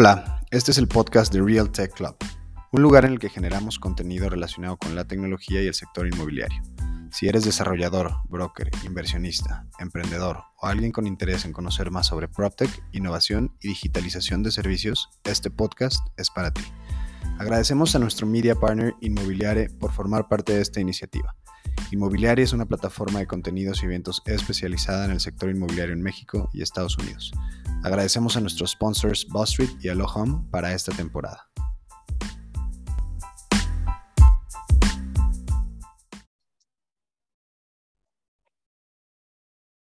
Hola, este es el podcast de Real Tech Club, un lugar en el que generamos contenido relacionado con la tecnología y el sector inmobiliario. Si eres desarrollador, broker, inversionista, emprendedor o alguien con interés en conocer más sobre PropTech, innovación y digitalización de servicios, este podcast es para ti. Agradecemos a nuestro media partner Inmobiliare por formar parte de esta iniciativa. Inmobiliaria es una plataforma de contenidos y eventos especializada en el sector inmobiliario en México y Estados Unidos. Agradecemos a nuestros sponsors Bus Street y Home para esta temporada.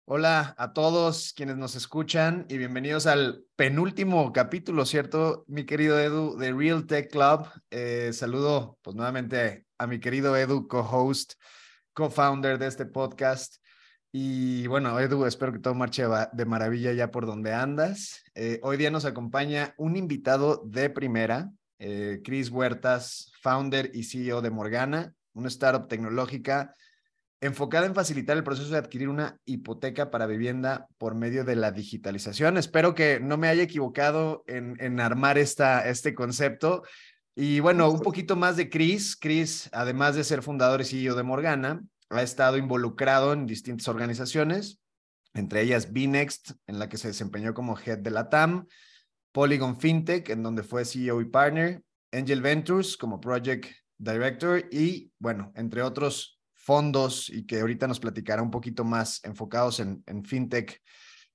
Hola a todos quienes nos escuchan y bienvenidos al penúltimo capítulo, ¿cierto? Mi querido Edu de Real Tech Club. Eh, saludo pues nuevamente a mi querido Edu, co-host co-founder de este podcast. Y bueno, Edu, espero que todo marche de maravilla ya por donde andas. Eh, hoy día nos acompaña un invitado de primera, eh, Chris Huertas, founder y CEO de Morgana, una startup tecnológica enfocada en facilitar el proceso de adquirir una hipoteca para vivienda por medio de la digitalización. Espero que no me haya equivocado en, en armar esta, este concepto. Y bueno, un poquito más de Chris. Chris, además de ser fundador y CEO de Morgana, ha estado involucrado en distintas organizaciones, entre ellas Bnext, en la que se desempeñó como head de la TAM, Polygon FinTech, en donde fue CEO y partner, Angel Ventures como project director y, bueno, entre otros fondos y que ahorita nos platicará un poquito más enfocados en, en FinTech,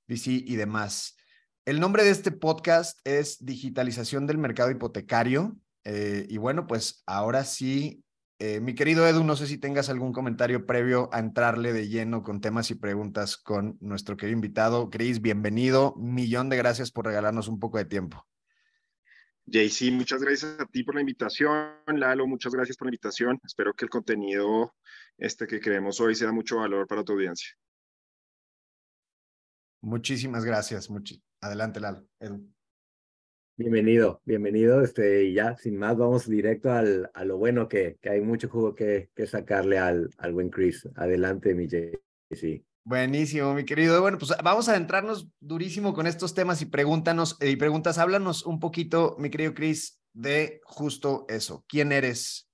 VC y demás. El nombre de este podcast es Digitalización del Mercado Hipotecario eh, y bueno, pues ahora sí, eh, mi querido Edu, no sé si tengas algún comentario previo a entrarle de lleno con temas y preguntas con nuestro querido invitado. Chris, bienvenido. Millón de gracias por regalarnos un poco de tiempo. JC, muchas gracias a ti por la invitación. Lalo, muchas gracias por la invitación. Espero que el contenido este que creemos hoy sea mucho valor para tu audiencia. Muchísimas gracias. Adelante, Lalo. Edu. Bienvenido, bienvenido. Este, y ya, sin más, vamos directo al, a lo bueno que, que hay mucho jugo que, que sacarle al, al buen Chris. Adelante, mi JC. Buenísimo, mi querido. Bueno, pues vamos a adentrarnos durísimo con estos temas y pregúntanos y preguntas. Háblanos un poquito, mi querido Chris, de justo eso. ¿Quién eres?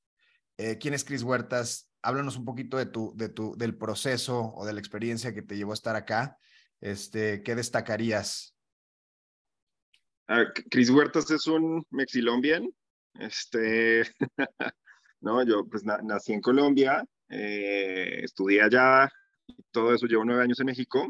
Eh, ¿Quién es Chris Huertas? Háblanos un poquito de tu, de tu, del proceso o de la experiencia que te llevó a estar acá. Este, ¿qué destacarías Chris Huertas es un mexilombian. Este, no, yo pues nací en Colombia, eh, estudié allá, todo eso, llevo nueve años en México.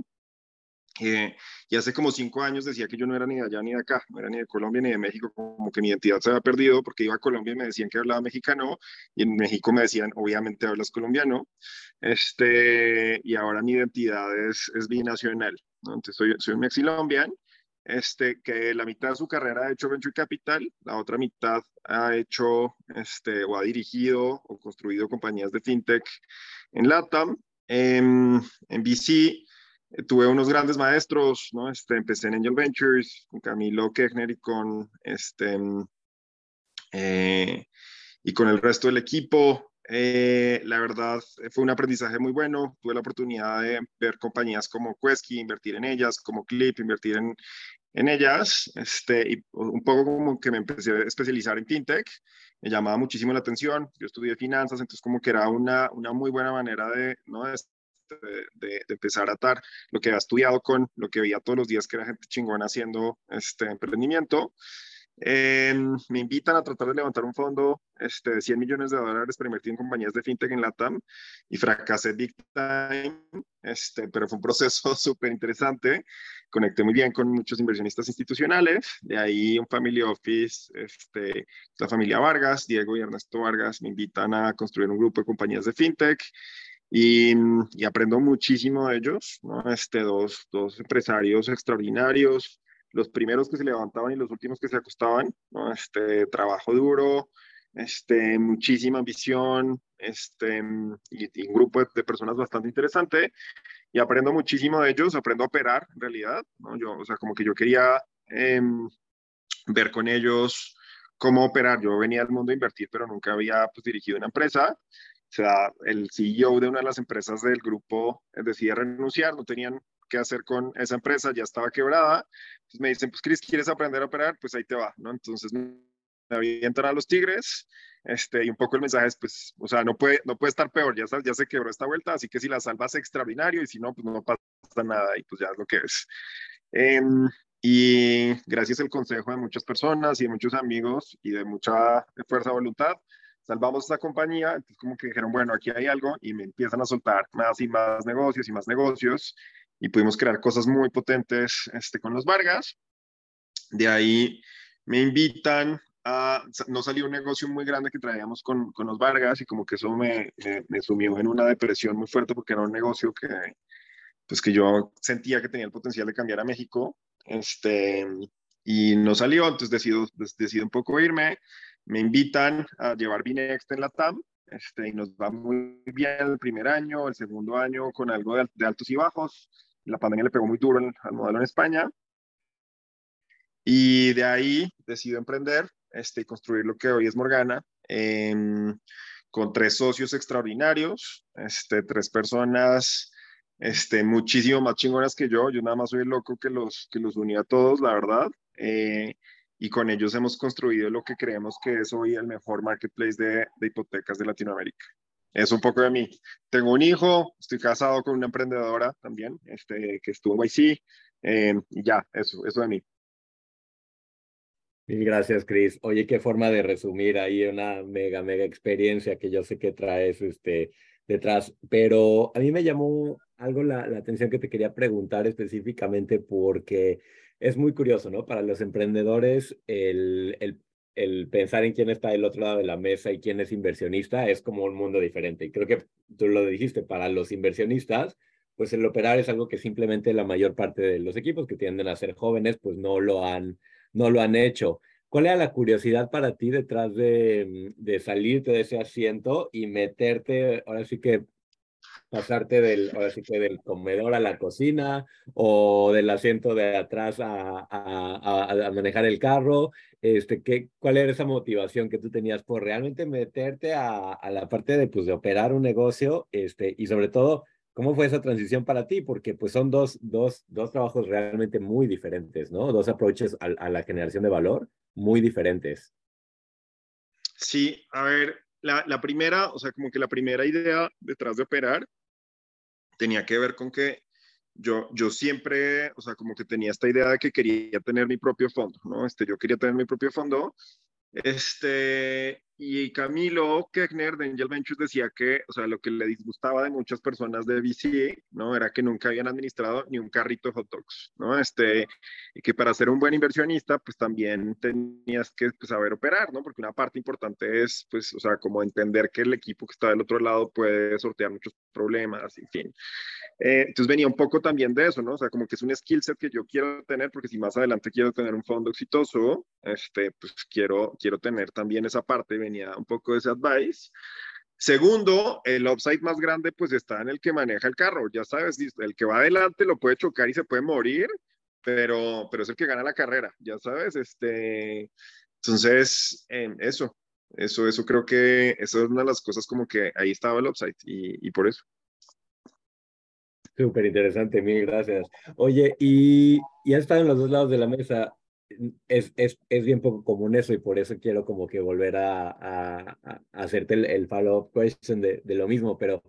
Eh, y hace como cinco años decía que yo no era ni de allá ni de acá, no era ni de Colombia ni de México, como que mi identidad se había perdido porque iba a Colombia y me decían que hablaba mexicano y en México me decían, obviamente hablas colombiano, este, y ahora mi identidad es, es binacional, entonces soy, soy un mexilombian este, que la mitad de su carrera ha hecho Venture Capital, la otra mitad ha hecho este, o ha dirigido o construido compañías de fintech en LATAM. En, en VC eh, tuve unos grandes maestros, ¿no? Este, empecé en Angel Ventures con Camilo Kechner y con, este, eh, y con el resto del equipo. Eh, la verdad fue un aprendizaje muy bueno. Tuve la oportunidad de ver compañías como Quesky, invertir en ellas, como Clip, invertir en, en ellas, este, y un poco como que me empecé a especializar en fintech, me llamaba muchísimo la atención, yo estudié finanzas, entonces como que era una, una muy buena manera de, ¿no? de, de, empezar a atar lo que había estudiado con lo que veía todos los días que era gente chingona haciendo este emprendimiento. Em, me invitan a tratar de levantar un fondo este, de 100 millones de dólares para invertir en compañías de fintech en LATAM y fracasé big time, este, pero fue un proceso súper interesante. Conecté muy bien con muchos inversionistas institucionales, de ahí un family office, este, la familia Vargas, Diego y Ernesto Vargas, me invitan a construir un grupo de compañías de fintech. Y, y aprendo muchísimo de ellos, ¿no? este, dos, dos empresarios extraordinarios, los primeros que se levantaban y los últimos que se acostaban, ¿no? Este, trabajo duro, este, muchísima ambición, este, y, un grupo de, personas bastante interesante, y aprendo muchísimo de ellos, aprendo a operar, en realidad, ¿no? Yo, o sea, como que yo quería em, ver con ellos cómo operar. Yo venía al mundo a invertir, pero nunca había pues, dirigido una empresa. O sea, el CEO de una de las empresas del grupo decía renunciar, no tenían qué hacer con esa empresa, ya estaba quebrada. Entonces me dicen, pues Chris, ¿quieres aprender a operar? Pues ahí te va, ¿no? Entonces me avientan a los Tigres, este, y un poco el mensaje es, pues, o sea, no puede, no puede estar peor, ya, ya se quebró esta vuelta, así que si la salvas extraordinario y si no, pues no pasa nada y pues ya es lo que es. Em, y gracias al consejo de muchas personas y de muchos amigos y de mucha fuerza de voluntad, salvamos esta compañía, entonces como que dijeron, bueno, aquí hay algo y me empiezan a soltar más y más negocios y más negocios y pudimos crear cosas muy potentes este, con los Vargas. De ahí me invitan a, no salió un negocio muy grande que traíamos con, con los Vargas y como que eso me, me, sumió en una depresión muy fuerte porque era un negocio que, pues que yo sentía que tenía el potencial de cambiar a México. Este, y no salió, entonces decido, decido un poco irme me invitan a llevar Binext en la TAM este, y nos va muy bien el primer año, el segundo año con algo de, altos y bajos. La pandemia le pegó muy duro al, modelo en España. Y de ahí decido emprender este, construir lo que hoy es Morgana, em, con tres socios extraordinarios, este, tres personas este, muchísimo más chingonas que yo. Yo nada más soy el loco que los, que los unía a todos, la verdad. Eh, y con ellos hemos construido lo que creemos que es hoy el mejor marketplace de, de hipotecas de Latinoamérica. Es un poco de mí. Tengo un hijo, estoy casado con una emprendedora también, este, que estuvo en YC, eh, y ya, eso, eso de mí. Mil gracias, Chris. Oye, qué forma de resumir ahí una mega, mega experiencia que yo sé que traes este, detrás, pero a mí me llamó algo la, la atención que te quería preguntar específicamente porque es muy curioso, ¿no? Para los emprendedores, el, el, el, pensar en quién está del otro lado de la mesa y quién es inversionista es como un mundo diferente. Y creo que tú lo dijiste, para los inversionistas, pues el operar es algo que simplemente la mayor parte de los equipos que tienden a ser jóvenes, pues no lo han, no lo han hecho. ¿Cuál era la curiosidad para ti detrás de, de salirte de ese asiento y meterte, ahora sí que pasarte del, ahora sí que del comedor a la cocina o del asiento de atrás a, a, a, manejar el carro. Este, ¿qué, ¿Cuál era esa motivación que tú tenías por realmente meterte a, a la parte de, pues, de operar un negocio? Este, y sobre todo, ¿cómo fue esa transición para ti? Porque pues son dos, dos, dos trabajos realmente muy diferentes, ¿no? Dos approaches a, a la generación de valor muy diferentes. Sí, a ver, la, la, primera, o sea, como que la primera idea detrás de operar tenía que ver con que yo, yo siempre, o sea, como que tenía esta idea de que quería tener mi propio fondo, ¿no? Este, yo quería tener mi propio fondo este, y Camilo Kechner de Angel Ventures decía que, o sea, lo que le disgustaba de muchas personas de VC, ¿no? Era que nunca habían administrado ni un carrito de hot dogs, ¿no? Este, y que para ser un buen inversionista, pues también tenías que pues, saber operar, ¿no? Porque una parte importante es, pues, o sea, como entender que el equipo que está del otro lado puede sortear muchos problemas, en fin. Eh, entonces venía un poco también de eso, ¿no? O sea, como que es un skill set que yo quiero tener, porque si más adelante quiero tener un fondo exitoso, este, pues quiero, quiero tener también esa parte, venía un poco de ese advice. Segundo, el upside más grande pues está en el que maneja el carro, ya sabes, el que va adelante lo puede chocar y se puede morir, pero, pero es el que gana la carrera, ya sabes, este, entonces, eso, eso, eso creo que eso es una de las cosas como que ahí estaba el upside y, y por eso. Súper interesante, mil gracias. Oye, y, y has estado en los dos lados de la mesa. Es, es, es bien poco común eso y por eso quiero como que volver a, a, a hacerte el, el follow-up question de, de, lo mismo, pero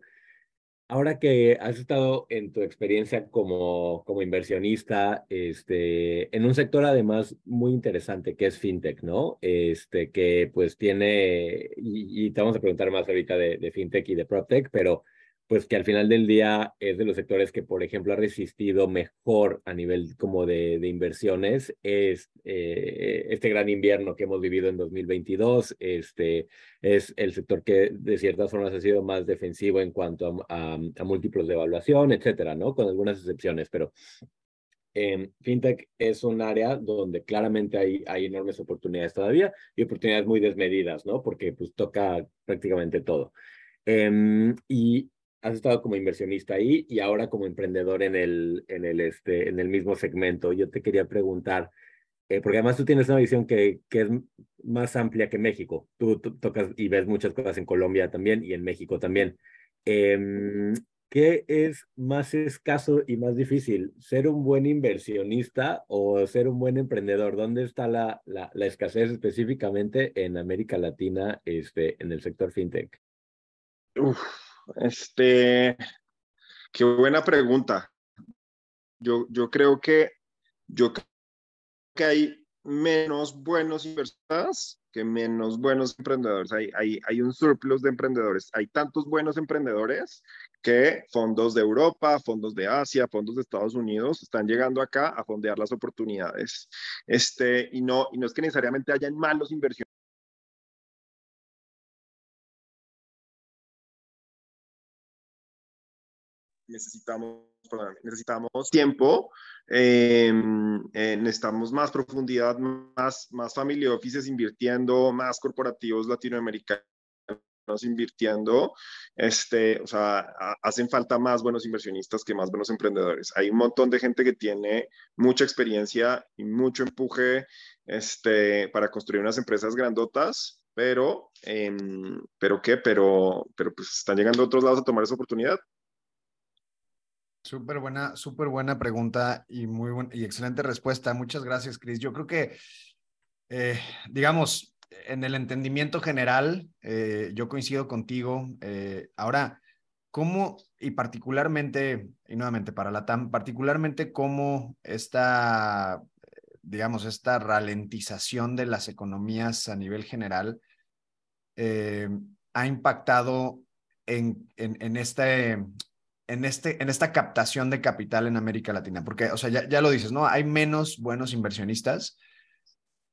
ahora que has estado en tu experiencia como, como inversionista, este, en un sector además muy interesante que es FinTech, ¿no? Este, que pues tiene, y, y te vamos a preguntar más ahorita de, de FinTech y de PropTech, pero pues que al final del día es de los sectores que, por ejemplo, ha resistido mejor a nivel como de, de inversiones, es eh, este gran invierno que hemos vivido en 2022, este, es el sector que de ciertas formas ha sido más defensivo en cuanto a, a, múltiplos de evaluación, etcétera, ¿no? Con algunas excepciones, pero eh, FinTech es un área donde claramente hay, hay enormes oportunidades todavía y oportunidades muy desmedidas, ¿no? Porque pues toca prácticamente todo. Eh, y has estado como inversionista ahí y ahora como emprendedor en el, en el, este, en el mismo segmento. Yo te quería preguntar, eh, porque además tú tienes una visión que, que es más amplia que México. Tú, tocas y ves muchas cosas en Colombia también y en México también. Eh, ¿qué es más escaso y más difícil? ¿Ser un buen inversionista o ser un buen emprendedor? ¿Dónde está la, la, la escasez específicamente en América Latina este, en el sector fintech? Uf, este, qué buena pregunta. Yo, yo creo que yo creo que hay menos buenos inversores que menos buenos emprendedores. Hay, hay, hay un surplus de emprendedores. Hay tantos buenos emprendedores que fondos de Europa, fondos de Asia, fondos de Estados Unidos están llegando acá a fondear las oportunidades. Este, y, no, y no es que necesariamente hayan malos inversiones necesitamos, necesitamos tiempo, eh, eh, necesitamos más profundidad, más, más family offices invirtiendo, más corporativos latinoamericanos invirtiendo, este, o sea, hacen falta más buenos inversionistas que más buenos emprendedores. Hay un montón de gente que tiene mucha experiencia y mucho empuje este, para construir unas empresas grandotas, pero, eh, pero qué, pero, pero pues están llegando a otros lados a tomar esa oportunidad. Súper buena, súper buena pregunta y muy buena y excelente respuesta. Muchas gracias, Chris. Yo creo que, eh, digamos, en el entendimiento general, eh, yo coincido contigo. Eh, ahora, ¿cómo, y particularmente, y nuevamente para la TAM, particularmente cómo esta, digamos, esta ralentización de las economías a nivel general ha impactado en, en, en, este, en, este, en esta captación de capital en América Latina? Porque, o sea, ya, ya lo dices, ¿no? Hay menos buenos inversionistas,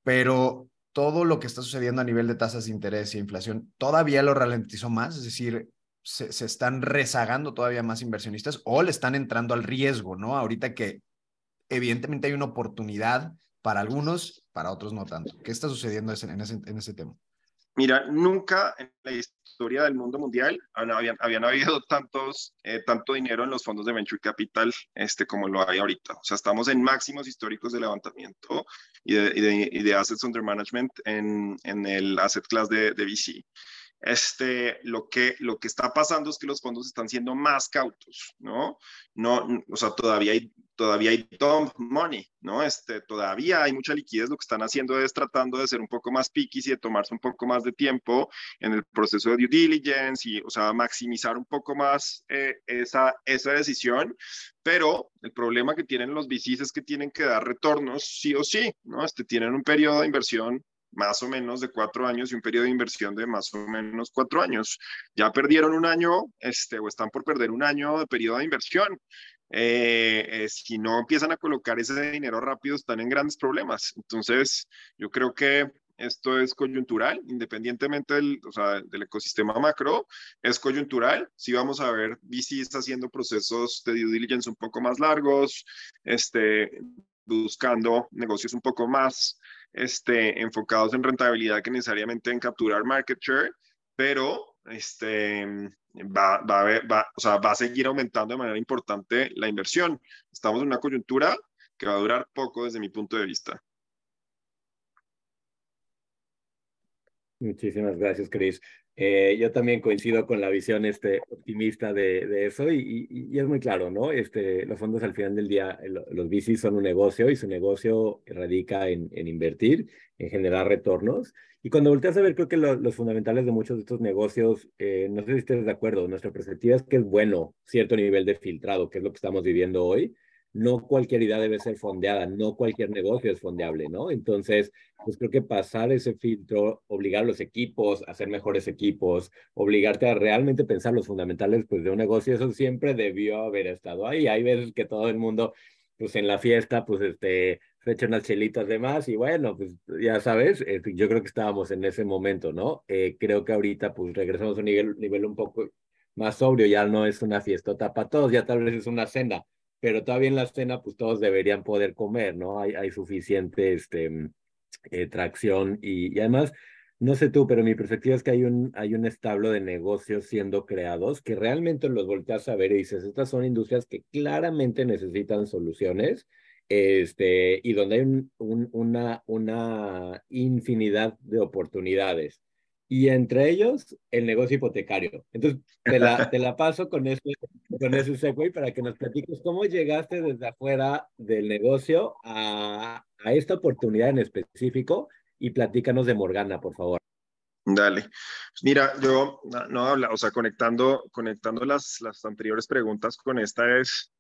pero todo lo que está sucediendo a nivel de tasas de interés e inflación todavía lo ralentizó más, es decir, se, se, están rezagando todavía más inversionistas o le están entrando al riesgo, ¿no? Ahorita que evidentemente hay una oportunidad para algunos, para otros no tanto. ¿Qué está sucediendo en ese, en ese tema? Mira, nunca en la historia del mundo mundial habían, habían habido tantos, eh, tanto dinero en los fondos de venture capital este, como lo hay ahorita. O sea, estamos en máximos históricos de levantamiento y de, y de, y de assets under management en, en, el asset class de, de VC. Este, lo, que, lo que está pasando es que los fondos están siendo más cautos, ¿no? No, o sea, todavía hay, todavía hay dump money, ¿no? Este, todavía hay mucha liquidez, lo que están haciendo es tratando de ser un poco más picky y de tomarse un poco más de tiempo en el proceso de due diligence y, o sea, maximizar un poco más eh, esa, esa decisión, pero el problema que tienen los VCs es que tienen que dar retornos sí o sí, ¿no? Este, tienen un periodo de inversión más o menos de cuatro años y un periodo de inversión de más o menos cuatro años. Ya perdieron un año, este, o están por perder un año de periodo de inversión. Eh, eh, si no empiezan a colocar ese dinero rápido, están en grandes problemas. Entonces, yo creo que esto es coyuntural, independientemente del, o sea, del ecosistema macro, es coyuntural. Si vamos a ver VCs haciendo procesos de due diligence un poco más largos, este, buscando negocios un poco más este, enfocados en rentabilidad que necesariamente en capturar market share, pero este, va, va, a va, o sea, va a seguir aumentando de manera importante la inversión. Estamos en una coyuntura que va a durar poco desde mi punto de vista. Muchísimas gracias, Chris. Eh, yo también coincido con la visión este, optimista de, de eso y, y, es muy claro, ¿no? Este, los fondos al final del día, los VCs son un negocio y su negocio radica en, en invertir, en generar retornos. Y cuando volteas a ver, creo que lo, los fundamentales de muchos de estos negocios, eh, no sé si estés de acuerdo, nuestra perspectiva es que es bueno cierto nivel de filtrado, que es lo que estamos viviendo hoy, no cualquier idea debe ser fondeada, no cualquier negocio es fondeable, ¿no? Entonces, pues creo que pasar ese filtro, obligar a los equipos a ser mejores equipos, obligarte a realmente pensar los fundamentales pues, de un negocio, eso siempre debió haber estado ahí. Hay veces que todo el mundo, pues en la fiesta, pues este, se echa unas chelitas de más y bueno, pues ya sabes, eh, yo creo que estábamos en ese momento, ¿no? Eh, creo que ahorita pues regresamos a un nivel, nivel un poco más sobrio, ya no es una fiestota para todos, ya tal vez es una cena pero todavía en la cena, pues todos deberían poder comer, ¿no? Hay, hay suficiente este, eh, tracción y, y, además, no sé tú, pero mi perspectiva es que hay un, hay un establo de negocios siendo creados que realmente los volteas a ver y dices, estas son industrias que claramente necesitan soluciones este, y donde hay un, un, una, una infinidad de oportunidades. y entre ellos el negocio hipotecario. Entonces, te la, te la paso con ese, con ese segue para que nos platiques cómo llegaste desde afuera del negocio a, a esta oportunidad en específico y platícanos de Morgana, por favor. Dale. Mira, yo no, habla, o sea, conectando, conectando las, las anteriores preguntas con esta es,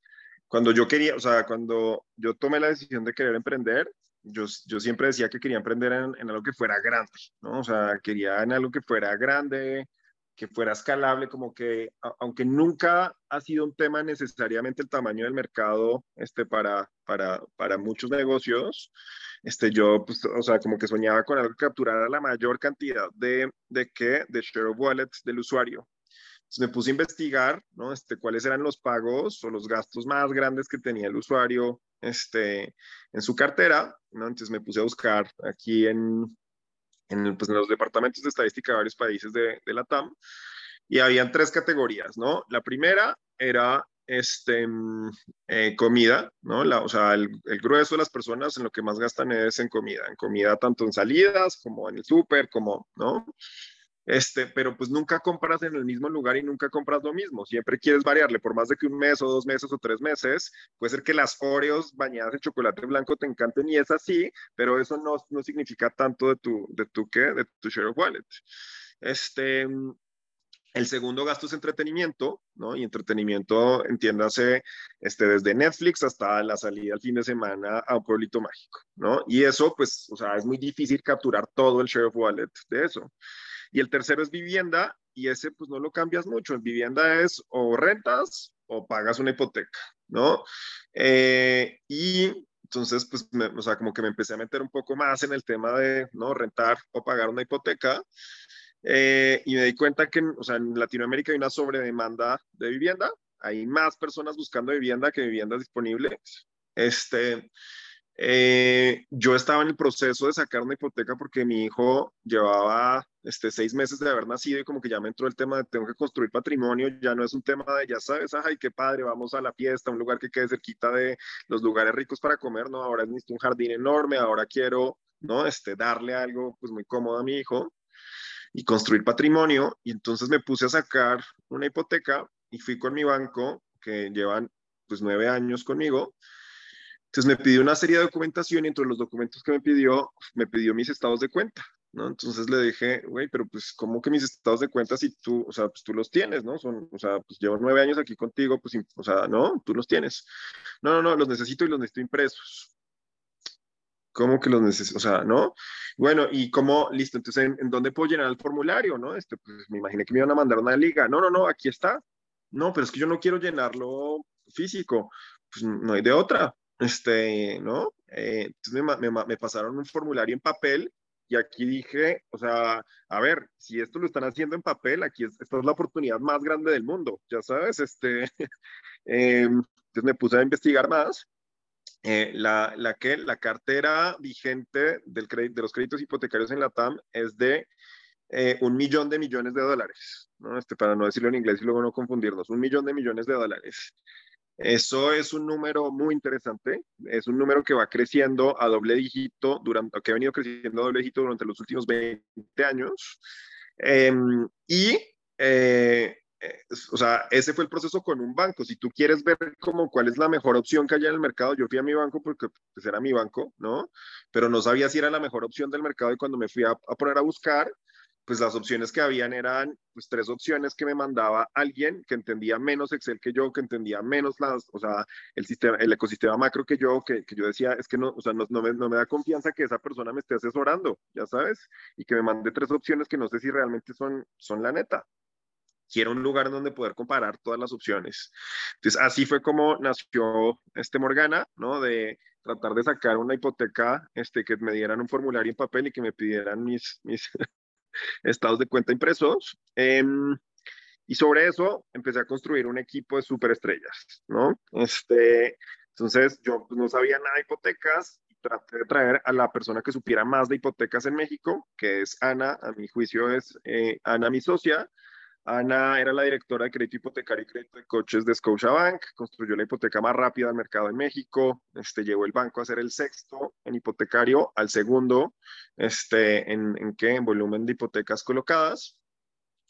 cuando yo quería, o sea, cuando yo tomé la decisión de querer emprender, yo, yo siempre decía que quería emprender en, en, algo que fuera grande, ¿no? O sea, quería en algo que fuera grande, que fuera escalable, como que, aunque nunca ha sido un tema necesariamente el tamaño del mercado este, para, para, para muchos negocios, este, yo, pues, o sea, como que soñaba con algo que capturara la mayor cantidad de, de qué, de share of wallets del usuario. Entonces me puse a investigar, ¿no? Este, cuáles eran los pagos o los gastos más grandes que tenía el usuario este, en su cartera, ¿no? Entonces me puse a buscar aquí en, en, pues, en los departamentos de estadística de varios países de, de la TAM y habían tres categorías, ¿no? La primera era este, mm, eh, comida, ¿no? O sea, el, el, grueso de las personas en lo que más gastan es en comida, en comida tanto en salidas como en el súper, como, ¿no? Este, pero pues nunca compras en el mismo lugar y nunca compras lo mismo. Siempre quieres variarle, por más de que un mes o dos meses o tres meses, puede ser que las Oreos bañadas en chocolate blanco te encanten y es así, pero eso no, no significa tanto de tu, de tu, ¿qué? De tu share of wallet. Este, el segundo gasto es entretenimiento, ¿no? Y entretenimiento, entiéndase, este, desde Netflix hasta la salida al fin de semana a un pueblito mágico, ¿no? Y eso, pues, o sea, es muy difícil capturar todo el share of wallet de eso. Y el tercero es vivienda, y ese, pues, no lo cambias mucho. En vivienda es o rentas o pagas una hipoteca, ¿no? Eh, y entonces, pues, me, o sea, como que me empecé a meter un poco más en el tema de, ¿no? Rentar o pagar una hipoteca. Eh, y me di cuenta que o sea, en Latinoamérica hay una sobredemanda de vivienda, hay más personas buscando vivienda que viviendas disponibles. Este, eh, yo estaba en el proceso de sacar una hipoteca porque mi hijo llevaba este, seis meses de haber nacido y como que ya me entró el tema de tengo que construir patrimonio, ya no es un tema de, ya sabes, ay, qué padre, vamos a la fiesta, un lugar que quede cerquita de los lugares ricos para comer, no, ahora necesito un jardín enorme, ahora quiero, ¿no? Este, darle algo pues muy cómodo a mi hijo y construir patrimonio. Y entonces me puse a sacar una hipoteca y fui con mi banco, que llevan pues nueve años conmigo. Entonces me pidió una serie de documentación y entre los documentos que me pidió, me pidió mis estados de cuenta, ¿no? Entonces le dije, güey, pero pues, ¿cómo que mis estados de cuenta si tú, o sea, pues tú los tienes, ¿no? Son, o sea, pues llevo nueve años aquí contigo, pues, o sea, no, tú los tienes. No, no, no, los necesito y los necesito impresos. ¿Cómo que los necesito? O sea, ¿no? Bueno, y cómo, listo, entonces, ¿en, ¿en, dónde puedo llenar el formulario, no? Este, pues me imaginé que me iban a mandar una liga. No, no, no, aquí está. No, pero es que yo no quiero llenarlo físico. Pues no hay de otra. Este, ¿no? Eh, entonces me, me, me pasaron un formulario en papel y aquí dije, o sea, a ver, si esto lo están haciendo en papel, aquí es, esta es la oportunidad más grande del mundo, ya sabes, este, eh, entonces me puse a investigar más eh, la, la, que, la cartera vigente del de los créditos hipotecarios en la TAM es de eh, un millón de millones de dólares, ¿no? este, para no decirlo en inglés y luego no confundirnos, un millón de millones de dólares. Eso es un número muy interesante, es un número que va creciendo a doble dígito, durante, que ha venido creciendo a doble dígito durante los últimos 20 años. Eh, y eh, o sea, ese fue el proceso con un banco. Si tú quieres ver como cuál es la mejor opción que haya en el mercado, yo fui a mi banco porque pues, era mi banco, ¿no? Pero no sabía si era la mejor opción del mercado y cuando me fui a, a poner a buscar, pues las opciones que habían eran pues tres opciones que me mandaba alguien que entendía menos Excel que yo, que entendía menos las, o sea, el sistema, el ecosistema macro que yo, que, que yo decía, es que no, o sea, no, no, me, da confianza que esa persona me esté asesorando, ya sabes, y que me mande tres opciones que no sé si realmente son, son la neta, quiero un lugar donde poder comparar todas las opciones. Entonces, así fue como nació este Morgana, ¿no? De tratar de sacar una hipoteca, este, que me dieran un formulario en papel y que me pidieran mis estados de cuenta impresos. Eh, y sobre eso empecé a construir un equipo de superestrellas, ¿no? Este, entonces, yo no sabía nada de hipotecas y traté de traer a la persona que supiera más de hipotecas en México, que es Ana, a mi juicio es eh, Ana, mi socia, Ana era la directora de crédito hipotecario y crédito de coches de Scotiabank, construyó la hipoteca más rápida del mercado en México, este, llevó el banco a ser el sexto en hipotecario, al segundo, este, en, ¿en qué? En volumen de hipotecas colocadas.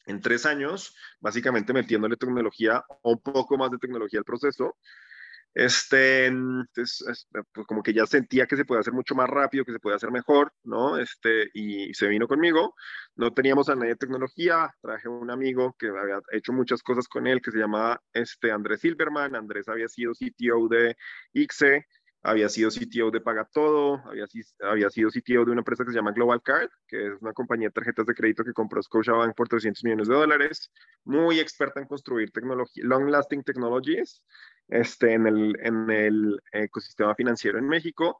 En tres años, básicamente metiéndole tecnología o un poco más de tecnología al proceso, este, entonces, pues como que ya sentía que se puede hacer mucho más rápido, que se puede hacer mejor, ¿no? Este, y se vino conmigo. No teníamos a nadie de tecnología, traje un amigo que había hecho muchas cosas con él, que se llamaba este, Andrés Silverman. Andrés había sido CTO de ICSE, había sido CTO de Paga Todo, había, había sido CTO de una empresa que se llama Global Card, que es una compañía de tarjetas de crédito que compró Scotiabank por 300 millones de dólares, muy experta en construir tecnología, long lasting technologies este, en, el, en el ecosistema financiero en México.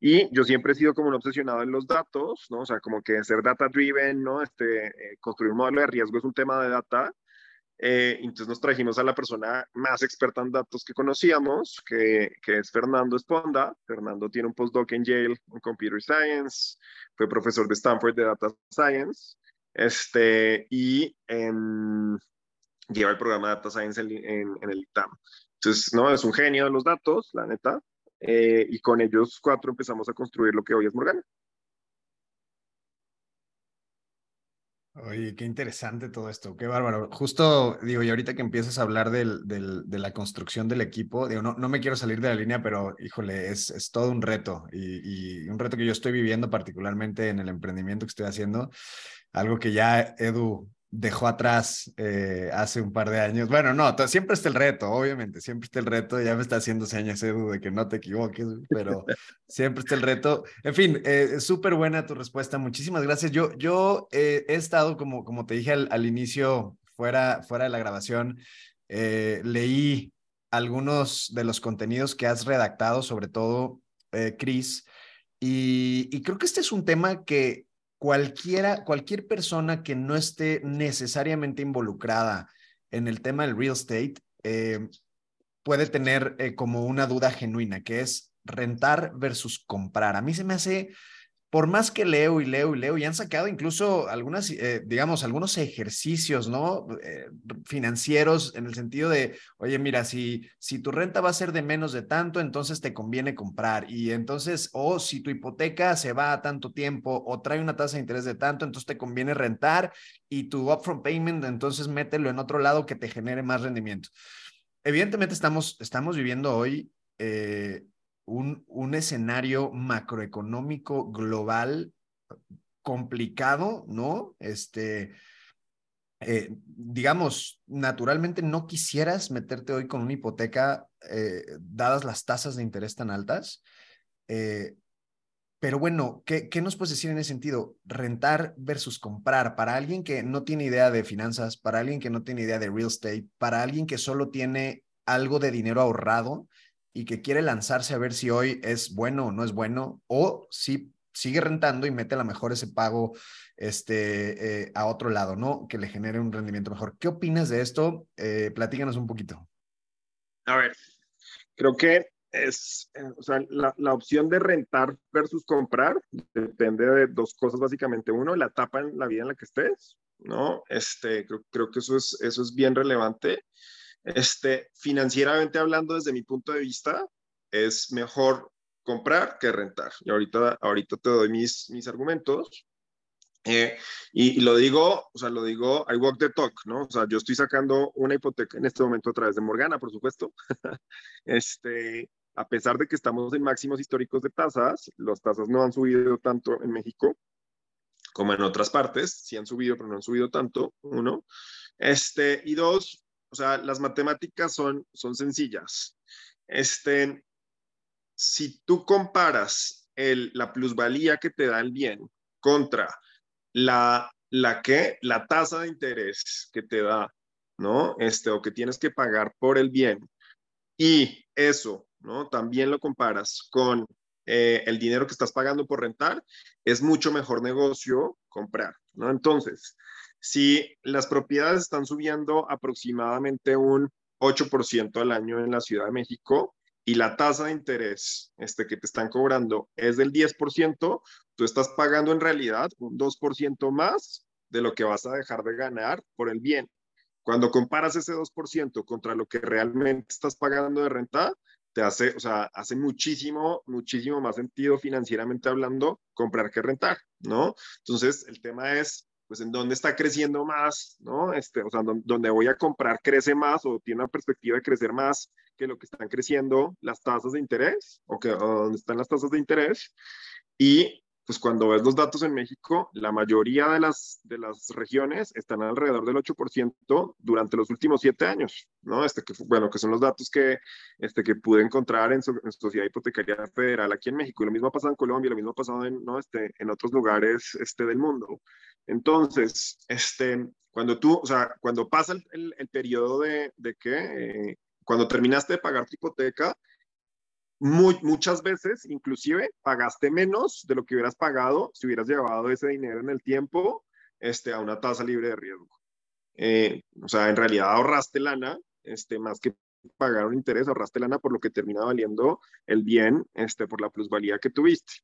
Y yo siempre he sido como un obsesionado en los datos, ¿no? O sea, como que ser data driven, ¿no? Este, eh, construir un modelo de riesgo es un tema de data. Eh, entonces nos trajimos a la persona más experta en datos que conocíamos, que, es Fernando Esponda. Fernando tiene un postdoc en Yale en Computer Science, fue profesor de Stanford de Data Science, este, y lleva el programa Data Science en, en, en el ITAM. Entonces, no, es un genio de los datos, la neta. Eh, y con ellos cuatro empezamos a construir lo que hoy es Morgana. Oye, qué interesante todo esto, qué bárbaro. Justo, digo, y ahorita que empiezas a hablar del, del, de la construcción del equipo, digo, no, no me quiero salir de la línea, pero híjole, es, es todo un reto y, y, un reto que yo estoy viviendo particularmente en el emprendimiento que estoy haciendo, algo que ya Edu dejó atrás eh, hace un par de años. Bueno, no, siempre está el reto, obviamente, siempre está el reto. Ya me está haciendo señas, Edu, de que no te equivoques, pero siempre está el reto. En fin, eh, súper buena tu respuesta. Muchísimas gracias. Yo, yo eh, he estado, como, como te dije al, inicio, fuera, fuera de la grabación, leí algunos de los contenidos que has redactado, sobre todo, Chris, y, y creo que este es un tema que cualquiera, cualquier persona que no esté necesariamente involucrada en el tema del real estate eh, puede tener eh, como una duda genuina, que es rentar versus comprar. A mí se me hace por más que leo y leo y leo, y han sacado incluso algunas, eh, digamos, algunos ejercicios, ¿no? Eh, financieros en el sentido de, oye, mira, si, si tu renta va a ser de menos de tanto, entonces te conviene comprar. Y entonces, o si tu hipoteca se va a tanto tiempo o trae una tasa de interés de tanto, entonces te conviene rentar y tu upfront payment, entonces mételo en otro lado que te genere más rendimiento. Evidentemente estamos, estamos viviendo hoy eh, un, un escenario macroeconómico global complicado, ¿no? Este, eh, digamos, naturalmente no quisieras meterte hoy con una hipoteca eh, dadas las tasas de interés tan altas. Eh, pero bueno, ¿qué, ¿qué, nos puedes decir en ese sentido? Rentar versus comprar. Para alguien que no tiene idea de finanzas, para alguien que no tiene idea de real estate, para alguien que solo tiene algo de dinero ahorrado y que quiere lanzarse a ver si hoy es bueno o no es bueno, o si sigue rentando y mete a lo mejor ese pago este, eh, a otro lado, ¿no? Que le genere un rendimiento mejor. ¿Qué opinas de esto? Eh, platícanos un poquito. A ver, creo que es, eh, o sea, la, la, opción de rentar versus comprar depende de dos cosas básicamente. Uno, la etapa en la vida en la que estés, ¿no? Este, creo, creo que eso es, eso es bien relevante. Este, financieramente hablando, desde mi punto de vista, es mejor comprar que rentar. Y ahorita, ahorita te doy mis, mis argumentos. Eh, y, y, lo digo, o sea, lo digo, I walk the talk, ¿no? O sea, yo estoy sacando una hipoteca en este momento a través de Morgana, por supuesto. este, a pesar de que estamos en máximos históricos de tasas, las tasas no han subido tanto en México como en otras partes. Sí han subido, pero no han subido tanto, uno. Este, y dos, o sea, las matemáticas son, son sencillas. Este, si tú comparas el, la plusvalía que te da el bien contra la, la que, la tasa de interés que te da, ¿no? Este, o que tienes que pagar por el bien, y eso, ¿no? También lo comparas con eh, el dinero que estás pagando por rentar, es mucho mejor negocio comprar, ¿no? Entonces, si las propiedades están subiendo aproximadamente un 8% al año en la Ciudad de México y la tasa de interés este, que te están cobrando es del 10%, tú estás pagando en realidad un 2% más de lo que vas a dejar de ganar por el bien. Cuando comparas ese 2% contra lo que realmente estás pagando de renta, te hace, o sea, hace muchísimo, muchísimo más sentido financieramente hablando comprar que rentar, ¿no? Entonces, el tema es, pues, en dónde está creciendo más, ¿no? Este, o sea, donde voy a comprar crece más o tiene una perspectiva de crecer más que lo que están creciendo las tasas de interés o que o donde están las tasas de interés. Y pues cuando ves los datos en México, la mayoría de las, de las regiones están alrededor del 8% durante los últimos siete años, ¿no? Este que, bueno, que son los datos que, este, que pude encontrar en, Sociedad Hipotecaria Federal aquí en México. Y lo mismo ha pasado en Colombia, lo mismo ha pasado en, ¿no? este, en otros lugares este, del mundo. Entonces, este, cuando tú, o sea, cuando pasa el, el, periodo de, de que, eh, cuando terminaste de pagar tu hipoteca, muchas veces, inclusive, pagaste menos de lo que hubieras pagado si hubieras llevado ese dinero en el tiempo este, a una tasa libre de riesgo. Eh, o sea, en realidad ahorraste lana, este, más que pagar un interés, ahorraste lana por lo que termina valiendo el bien, este, por la plusvalía que tuviste.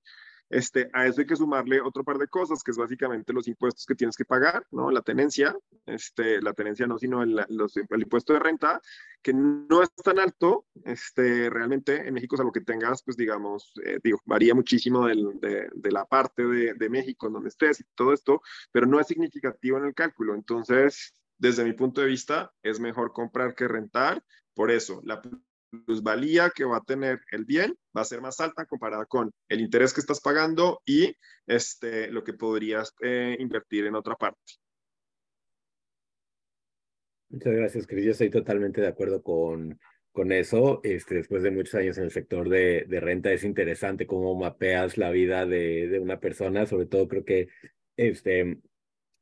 Este, a eso hay que sumarle otro par de cosas, que es básicamente los impuestos que tienes que pagar, ¿no? La tenencia, este, la tenencia no, sino el, impuesto de renta, que no es tan alto, este, realmente en México, es algo que tengas, pues digamos, eh, digo, varía muchísimo del, de, de, la parte de, de México en donde estés y todo esto, pero no es significativo en el cálculo. Entonces, desde mi punto de vista, es mejor comprar que rentar. Por eso, la plusvalía que va a tener el bien va a ser más alta comparada con el interés que estás pagando y este, lo que podrías eh, invertir en otra parte. Muchas gracias, Cris. Yo estoy totalmente de acuerdo con, con eso. Este, después de muchos años en el sector de, de renta, es interesante cómo mapeas la vida de, de, una persona. Sobre todo creo que este,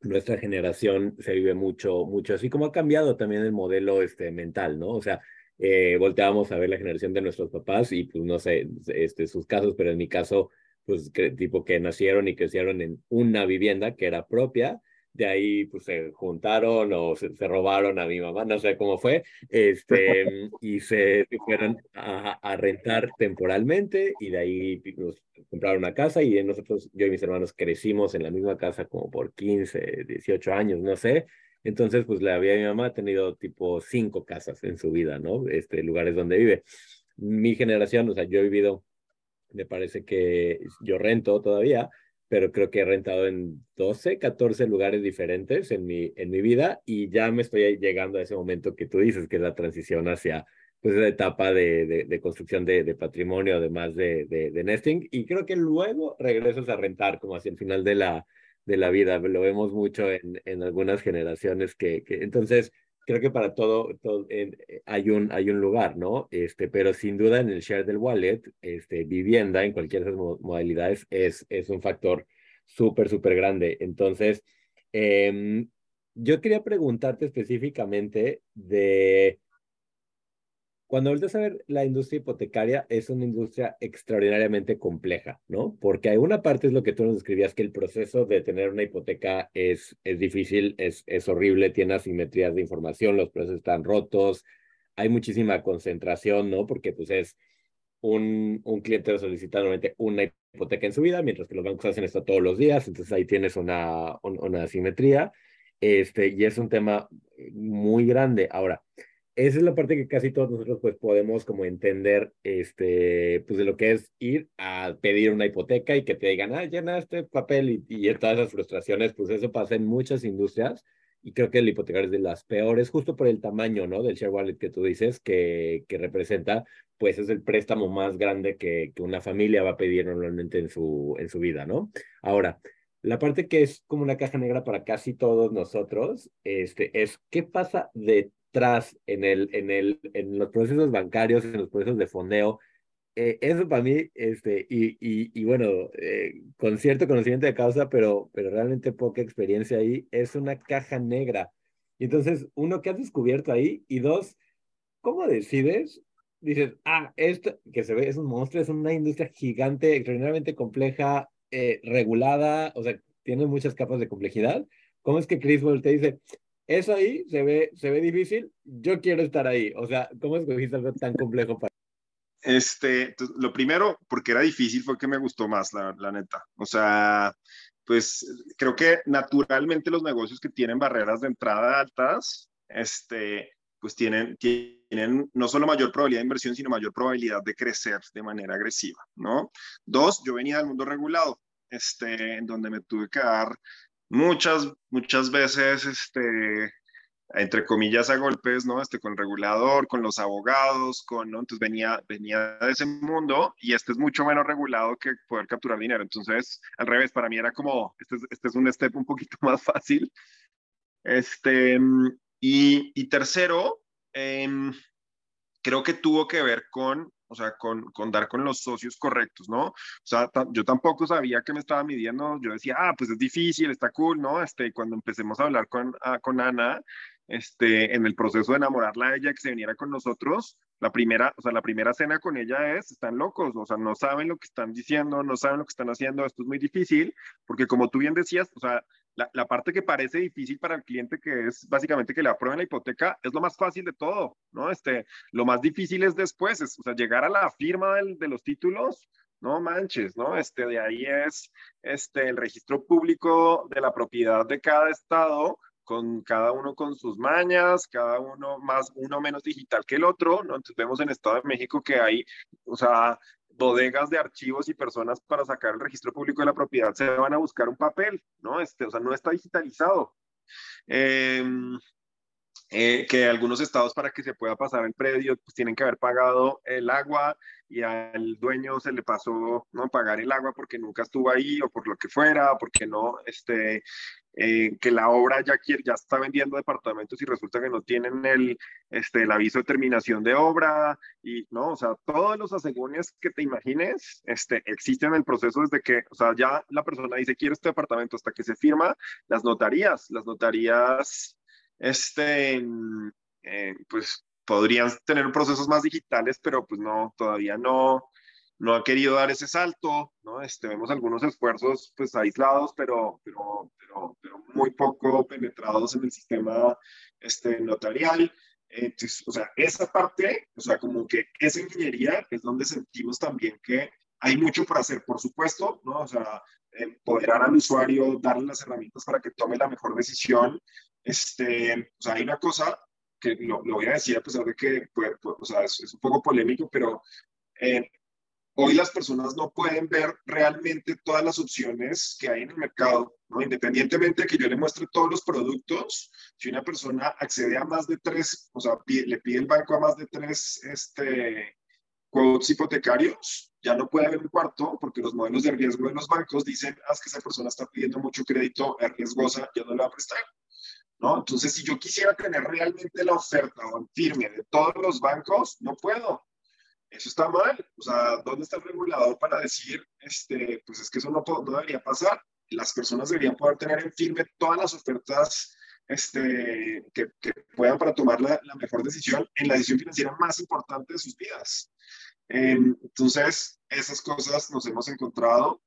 nuestra generación se vive mucho, mucho así como ha cambiado también el modelo este, mental, ¿no? O sea, eh, volteábamos a ver la generación de nuestros papás y pues no sé, este, sus casos, pero en mi caso, pues que, tipo que nacieron y crecieron en una vivienda que era propia, de ahí pues se juntaron o se, robaron a mi mamá, no sé cómo fue, este, y se fueron a, a, rentar temporalmente y de ahí nos compraron una casa y nosotros, yo y mis hermanos crecimos en la misma casa como por 15, 18 años, no sé, entonces, pues la vida de mi mamá ha tenido tipo cinco casas en su vida, ¿no? Este, lugares donde vive. Mi generación, o sea, yo he vivido, me parece que yo rento todavía, pero creo que he rentado en 12, 14 lugares diferentes en mi, en mi vida y ya me estoy llegando a ese momento que tú dices, que es la transición hacia pues la etapa de, de, construcción de, de, patrimonio, además de, de, nesting, y creo que luego regresas a rentar como hacia el final de la, de la vida. Lo vemos mucho en, en algunas generaciones que, que, entonces, creo que para todo, todo eh, hay, un, hay un lugar, ¿no? Este, pero sin duda en el share del wallet, este, vivienda en cualquiera de esas modalidades es, es un factor súper, súper grande. Entonces, eh, yo quería preguntarte específicamente de cuando vuelves a ver la industria hipotecaria, es una industria extraordinariamente compleja, ¿no? Porque hay una parte es lo que tú nos describías, que el proceso de tener una hipoteca es, es difícil, es, es horrible, tiene asimetrías de información, los procesos están rotos, hay muchísima concentración, ¿no? Porque pues es un, un cliente solicita normalmente una hipoteca en su vida, mientras que los bancos hacen esto todos los días, entonces ahí tienes una, una asimetría, este, y es un tema muy grande. Ahora, esa es la parte que casi todos nosotros pues podemos como entender este pues de lo que es ir a pedir una hipoteca y que te digan ah llenaste papel y, y todas esas frustraciones pues eso pasa en muchas industrias y creo que el hipotecario es de las peores justo por el tamaño no del share wallet que tú dices que, que representa pues es el préstamo más grande que, que una familia va a pedir normalmente en su en su vida no ahora la parte que es como una caja negra para casi todos nosotros este, es qué pasa de en, el, en, el, en los procesos bancarios, en los procesos de fondeo. Eh, eso para mí, este, y, y, y bueno, eh, con cierto conocimiento de causa, pero, pero realmente poca experiencia ahí, es una caja negra. Y entonces, uno, ¿qué has descubierto ahí? Y dos, ¿cómo decides? Dices, ah, esto que se ve es un monstruo, es una industria gigante, extraordinariamente compleja, eh, regulada, o sea, tiene muchas capas de complejidad. ¿Cómo es que Chris te dice, eso ahí se ve, se ve difícil, yo quiero estar ahí. O sea, ¿cómo escogiste algo tan complejo para este, lo primero, porque era difícil, fue que me gustó más, la, la, neta. O sea, pues creo que naturalmente los negocios que tienen barreras de entrada altas, este, pues tienen, tienen no solo mayor probabilidad de inversión, sino mayor probabilidad de crecer de manera agresiva, ¿no? Dos, yo venía del mundo regulado, este, en donde me tuve que dar muchas, muchas veces, este, entre comillas, a golpes, ¿no? Este, con el regulador, con los abogados, con, ¿no? Entonces venía, venía de ese mundo y este es mucho menos regulado que poder capturar dinero. Entonces, al revés, para mí era como, este es, este es un step un poquito más fácil. Este, y, y tercero, em, creo que tuvo que ver con, o sea, con, con, dar con los socios correctos, ¿no? O sea, yo tampoco sabía que me estaba midiendo, yo decía, ah, pues es difícil, está cool, ¿no? Este, cuando empecemos a hablar con, ah, con Ana, este, en el proceso de enamorarla a ella, que se viniera con nosotros, la primera, o sea, la primera cena con ella es, están locos, o sea, no saben lo que están diciendo, no saben lo que están haciendo, esto es muy difícil, porque como tú bien decías, o sea, la, parte que parece difícil para el cliente, que es básicamente que le aprueben la hipoteca, es lo más fácil de todo, ¿no? Este, lo más difícil es después, es, o sea, llegar a la firma del, de los títulos, no manches, ¿no? Este, de ahí es este, el registro público de la propiedad de cada estado, con cada uno con sus mañas, cada uno más, uno menos digital que el otro, ¿no? Entonces vemos en Estado de México que hay, o sea, bodegas de archivos y personas para sacar el registro público de la propiedad se van a buscar un papel, ¿no? Este, o sea, no está digitalizado. Eh, eh, que algunos estados para que se pueda pasar el predio, pues tienen que haber pagado el agua y al dueño se le pasó no pagar el agua porque nunca estuvo ahí o por lo que fuera, porque no, este, eh, que la obra ya, quiere, ya está vendiendo departamentos y resulta que no tienen el, este, el aviso de terminación de obra y, ¿no? O sea, todos los asegúnes que te imagines este, existen en el proceso desde que, o sea, ya la persona dice, quiero este departamento hasta que se firma, las notarías, las notarías este, pues podrían tener procesos más digitales, pero pues no, todavía no, no ha querido dar ese salto, ¿no? Este, vemos algunos esfuerzos pues aislados, pero, pero, pero, pero muy poco penetrados en el sistema este, notarial. Entonces, o sea, esa parte, o sea, como que esa ingeniería es donde sentimos también que hay mucho por hacer, por supuesto, ¿no? O sea, empoderar al usuario, darle las herramientas para que tome la mejor decisión, este, o sea, hay una cosa que lo, lo voy a decir a pesar de que o sea, es, un poco polémico, pero eh, hoy las personas no pueden ver realmente todas las opciones que hay en el mercado, ¿no? Independientemente de que yo le muestre todos los productos, si una persona accede a más de tres, o sea, le pide el banco a más de tres este, quotes hipotecarios, ya no puede haber un cuarto porque los modelos de riesgo de los bancos dicen, ah, que esa persona está pidiendo mucho crédito, es riesgosa, ya no le va a prestar. ¿no? Entonces, si yo quisiera tener realmente la oferta o el firme de todos los bancos, no puedo. Eso está mal. O sea, ¿dónde está el regulador para decir, este, pues es que eso no, no debería pasar? Las personas deberían poder tener en firme todas las ofertas este, que, que puedan para tomar la, la, mejor decisión en la decisión financiera más importante de sus vidas. Eh, entonces, esas cosas nos hemos encontrado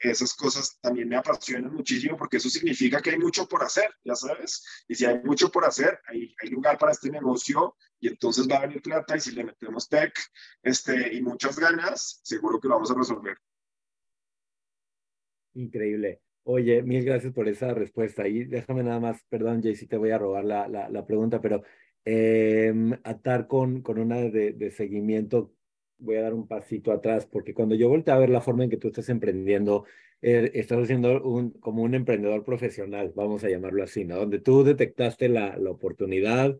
esas cosas también me apasionan muchísimo porque eso significa que hay mucho por hacer, ya sabes. Y si hay mucho por hacer, hay, hay lugar para este negocio y entonces va a venir plata y si le metemos tech este, y muchas ganas, seguro que lo vamos a resolver. Increíble. Oye, mil gracias por esa respuesta. Y déjame nada más, perdón, Jay, si te voy a robar la, la, la pregunta, pero eh, atar con, con una de, de seguimiento voy a dar un pasito atrás, porque cuando yo volteé a ver la forma en que tú estás emprendiendo, eh, estás haciendo un, como un emprendedor profesional, vamos a llamarlo así, ¿no? Donde tú detectaste la, la oportunidad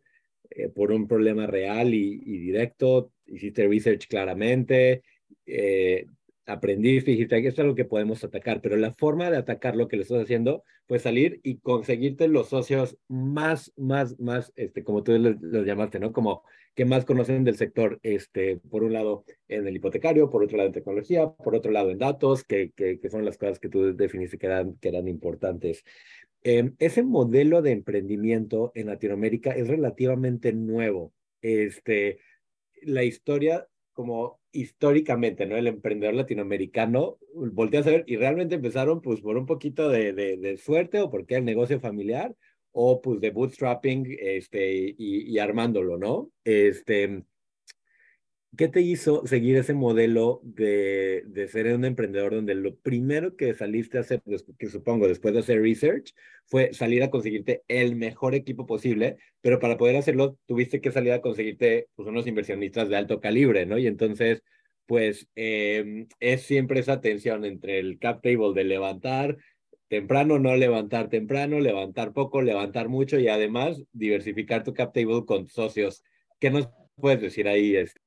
eh, por un problema real y, y, directo, hiciste research claramente, eh, aprendiste, dijiste, esto es lo que podemos atacar, pero la forma de atacar lo que le estás haciendo fue salir y conseguirte los socios más, más, más, este, como tú los llamaste, ¿no? Como que más conocen del sector, este, por un lado en el hipotecario, por otro lado en tecnología, por otro lado en datos, que, que, que son las cosas que tú definiste que eran, que eran importantes. Eh, ese modelo de emprendimiento en Latinoamérica es relativamente nuevo. Este, la historia, como históricamente, ¿no? El emprendedor latinoamericano, voltea a saber, y realmente empezaron pues por un poquito de, de, de suerte o porque el negocio familiar, o pues de bootstrapping este, y, y armándolo, ¿no? Este, ¿Qué te hizo seguir ese modelo de, de, ser un emprendedor donde lo primero que saliste a hacer, que supongo después de hacer research, fue salir a conseguirte el mejor equipo posible, pero para poder hacerlo tuviste que salir a conseguirte pues, unos inversionistas de alto calibre, ¿no? Y entonces, pues eh, es siempre esa tensión entre el cap table de levantar temprano, no levantar temprano, levantar poco, levantar mucho y además diversificar tu cap table con socios. ¿Qué nos puedes decir ahí? Este?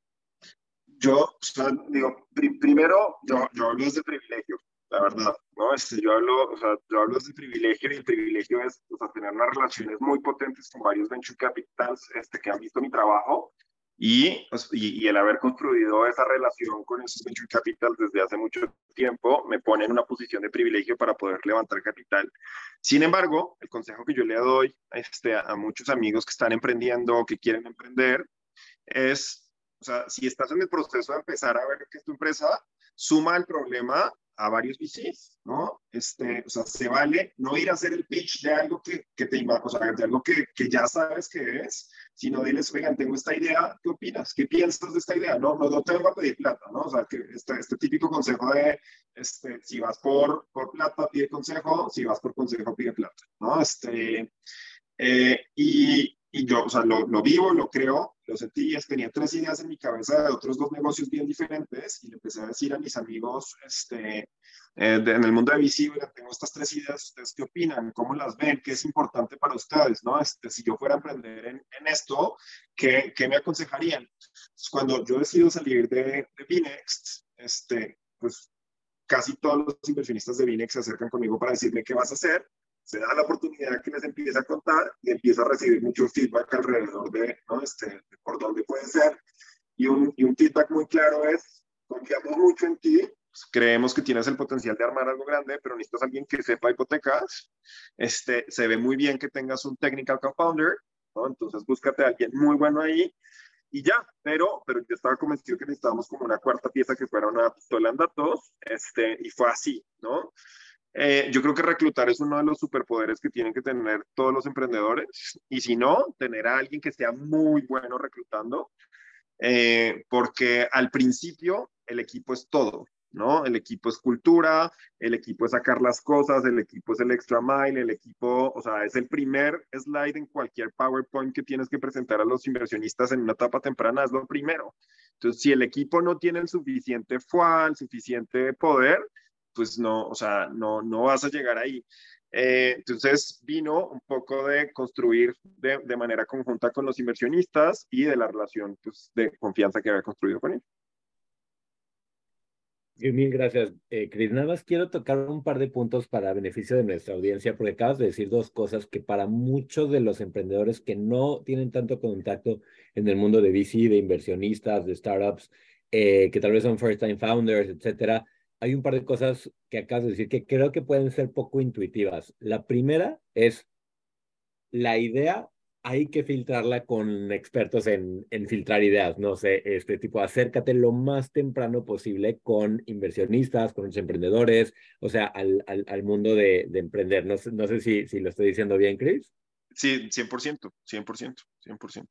Yo, o sea, digo, primero, yo, yo hablo desde privilegio, la verdad, ¿no? Este, yo, hablo, o sea, yo hablo desde privilegio y el privilegio es o sea, tener unas relaciones muy potentes con varios venture capitals este, que han visto mi trabajo y, pues, y, y, el haber construido esa relación con esos venture capitals desde hace mucho tiempo me pone en una posición de privilegio para poder levantar capital. Sin embargo, el consejo que yo le doy este, a muchos amigos que están emprendiendo o que quieren emprender es o sea, si estás en el proceso de empezar a ver que es tu empresa, suma el problema a varios VCs, ¿no? Este, o sea, se vale no ir a hacer el pitch de algo que, que te o sea, de algo que, que, ya sabes que es, sino diles, oigan, tengo esta idea, ¿qué opinas? ¿Qué piensas de esta idea? No, no, no te vengo a pedir plata, ¿no? O sea, este, este típico consejo de, este, si vas por, por plata, pide consejo, si vas por consejo, pide plata, ¿no? Este, eh, y, y yo, o sea, lo, lo, vivo, lo creo, lo sentí, tenía tres ideas en mi cabeza de otros dos negocios bien diferentes y le empecé a decir a mis amigos, este, eh, en el mundo de visible, tengo estas tres ideas, ¿ustedes qué opinan? ¿Cómo las ven? ¿Qué es importante para ustedes? ¿no? Este, si yo fuera a emprender en, en esto, ¿qué, ¿qué, me aconsejarían? cuando yo decido salir de, de Binext, este, pues casi todos los inversionistas de Binext se acercan conmigo para decirme qué vas a hacer se da la oportunidad que les empiece a contar y empieza a recibir mucho feedback alrededor de, ¿no? este, por dónde puede ser. Y un, y un feedback muy claro es, confiamos mucho en ti, pues, creemos que tienes el potencial de armar algo grande, pero necesitas alguien que sepa hipotecas. Este, se ve muy bien que tengas un technical co-founder, ¿no? entonces búscate a alguien muy bueno ahí y ya, pero, pero yo estaba convencido que necesitábamos como una cuarta pieza que fuera una pistola en datos, este, y fue así, ¿no? Eh, yo creo que reclutar es uno de los superpoderes que tienen que tener todos los emprendedores y si no, tener a alguien que sea muy bueno reclutando, eh, porque al principio el equipo es todo, ¿no? El equipo es cultura, el equipo es sacar las cosas, el equipo es el extra mile, el equipo, o sea, es el primer slide en cualquier PowerPoint que tienes que presentar a los inversionistas en una etapa temprana, es lo primero. Entonces, si el equipo no tiene el suficiente fual, suficiente poder, pues no, o sea, no, no vas a llegar ahí. Eh, entonces vino un poco de construir de, de, manera conjunta con los inversionistas y de la relación pues, de confianza que había construido con ellos. Mil gracias, eh, Chris. Nada más quiero tocar un par de puntos para beneficio de nuestra audiencia, porque acabas de decir dos cosas que para muchos de los emprendedores que no tienen tanto contacto en el mundo de VC, de inversionistas, de startups, eh, que tal vez son first time founders, etcétera, hay un par de cosas que acabas de decir que creo que pueden ser poco intuitivas. La primera es la idea, hay que filtrarla con expertos en, en filtrar ideas, no sé, este tipo, acércate lo más temprano posible con inversionistas, con los emprendedores, o sea, al, al, mundo de, de, emprender. No, no sé si, si lo estoy diciendo bien, Chris. Sí, 100%, 100%, 100%.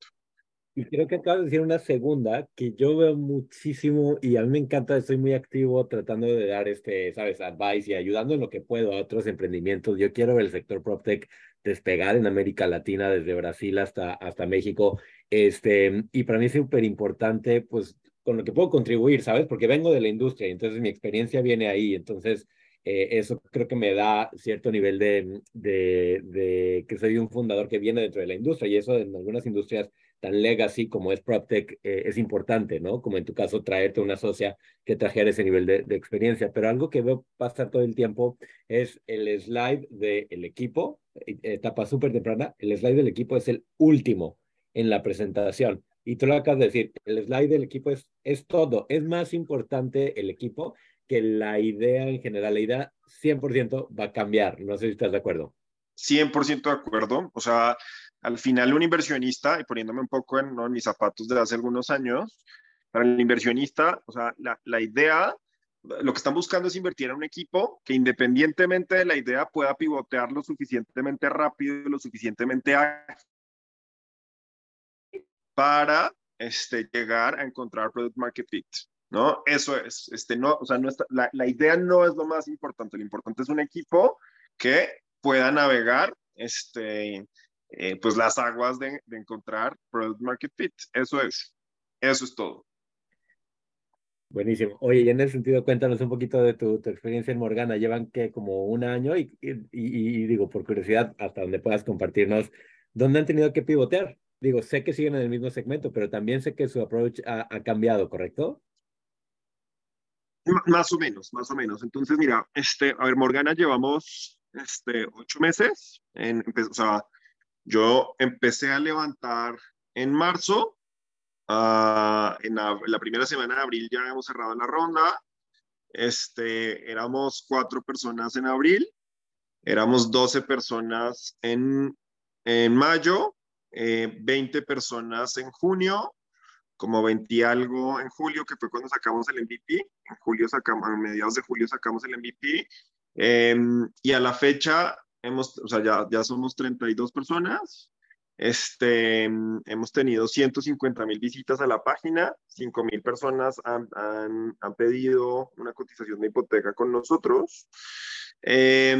Y creo que acabas de decir una segunda que yo veo muchísimo y a mí me encanta, estoy muy activo tratando de dar este, sabes, advice y ayudando en lo que puedo a otros emprendimientos. Yo quiero ver el sector PropTech despegar en América Latina, desde Brasil hasta, hasta México. Este, y para mí es súper importante, pues, con lo que puedo contribuir, ¿sabes? Porque vengo de la industria entonces mi experiencia viene ahí. Entonces, eh, eso creo que me da cierto nivel de, de, de que soy un fundador que viene dentro de la industria y eso en algunas industrias tan legacy como es PropTech eh, es importante, ¿no? Como en tu caso, traerte una socia que trajera ese nivel de, de experiencia. Pero algo que veo pasar todo el tiempo es el slide del equipo, eh, etapa súper temprana, el slide del equipo es el último en la presentación. Y tú lo acabas de decir, el slide del equipo es, es todo. Es más importante el equipo que la idea en general. La idea 100% va a cambiar. No sé si estás de acuerdo. 100% de acuerdo. O sea, al final un inversionista, y poniéndome un poco en, mis zapatos de hace algunos años, para el inversionista, o sea, la, idea, lo que están buscando es invertir en un equipo que independientemente de la idea pueda pivotear lo suficientemente rápido lo suficientemente para este, llegar a encontrar product market fit. ¿no? Eso es, este, no, o sea, no está, la, la, idea no es lo más importante, lo importante es un equipo que pueda navegar, este, eh, pues las aguas de, de, encontrar product market fit, eso es, eso es todo. Buenísimo. Oye, y en ese sentido, cuéntanos un poquito de tu, tu experiencia en Morgana. Llevan que como un año y, y, y, digo, por curiosidad, hasta donde puedas compartirnos, ¿dónde han tenido que pivotear? Digo, sé que siguen en el mismo segmento, pero también sé que su approach ha, ha cambiado, ¿correcto? Más o menos, más o menos. Entonces, mira, este, a ver, Morgana llevamos este, ocho meses. En, o sea, yo empecé a levantar en marzo. Uh, en la, la, primera semana de abril ya hemos cerrado la ronda. Este, éramos cuatro personas en abril. Éramos 12 personas en, en mayo, eh, 20 personas en junio como 20 algo en julio, que fue cuando sacamos el MVP. En julio sacamos, a mediados de julio sacamos el MVP. Eh, em, y a la fecha, hemos, o sea, ya, ya somos 32 personas. Este, hemos tenido 150 mil visitas a la página, 5 mil personas han, han, han, pedido una cotización de hipoteca con nosotros. Eh,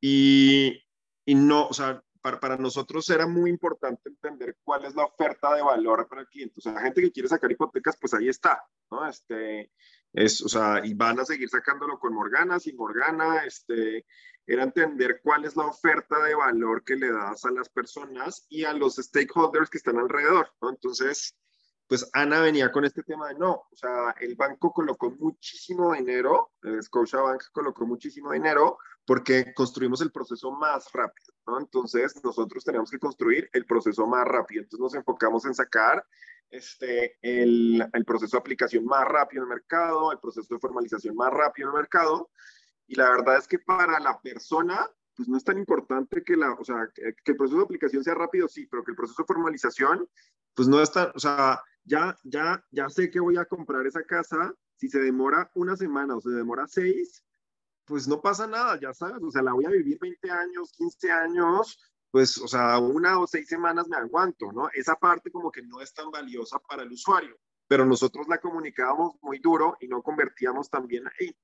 y, y no, o sea, para, para, nosotros era muy importante entender cuál es la oferta de valor para el cliente. O sea, la gente que quiere sacar hipotecas, pues ahí está, ¿no? Este, es, o sea, y van a seguir sacándolo con Morgana, sin Morgana, este, era entender cuál es la oferta de valor que le das a las personas y a los stakeholders que están alrededor, ¿no? Entonces, pues Ana venía con este tema de no, o sea, el banco colocó muchísimo dinero, el Scotiabank colocó muchísimo dinero porque construimos el proceso más rápido, ¿no? Entonces nosotros teníamos que construir el proceso más rápido, entonces nos enfocamos en sacar este, el, el proceso de aplicación más rápido en el mercado, el proceso de formalización más rápido en el mercado, y la verdad es que para la persona pues no es tan importante que la, o sea, que, el proceso de aplicación sea rápido, sí, pero que el proceso de formalización, pues no es tan, o sea, ya, ya, ya sé que voy a comprar esa casa, si se demora una semana o se demora seis, pues no pasa nada, ya sabes, o sea, la voy a vivir 20 años, 15 años, pues, o sea, una o seis semanas me aguanto, ¿no? Esa parte como que no es tan valiosa para el usuario, pero nosotros la comunicábamos muy duro y no convertíamos también ahí.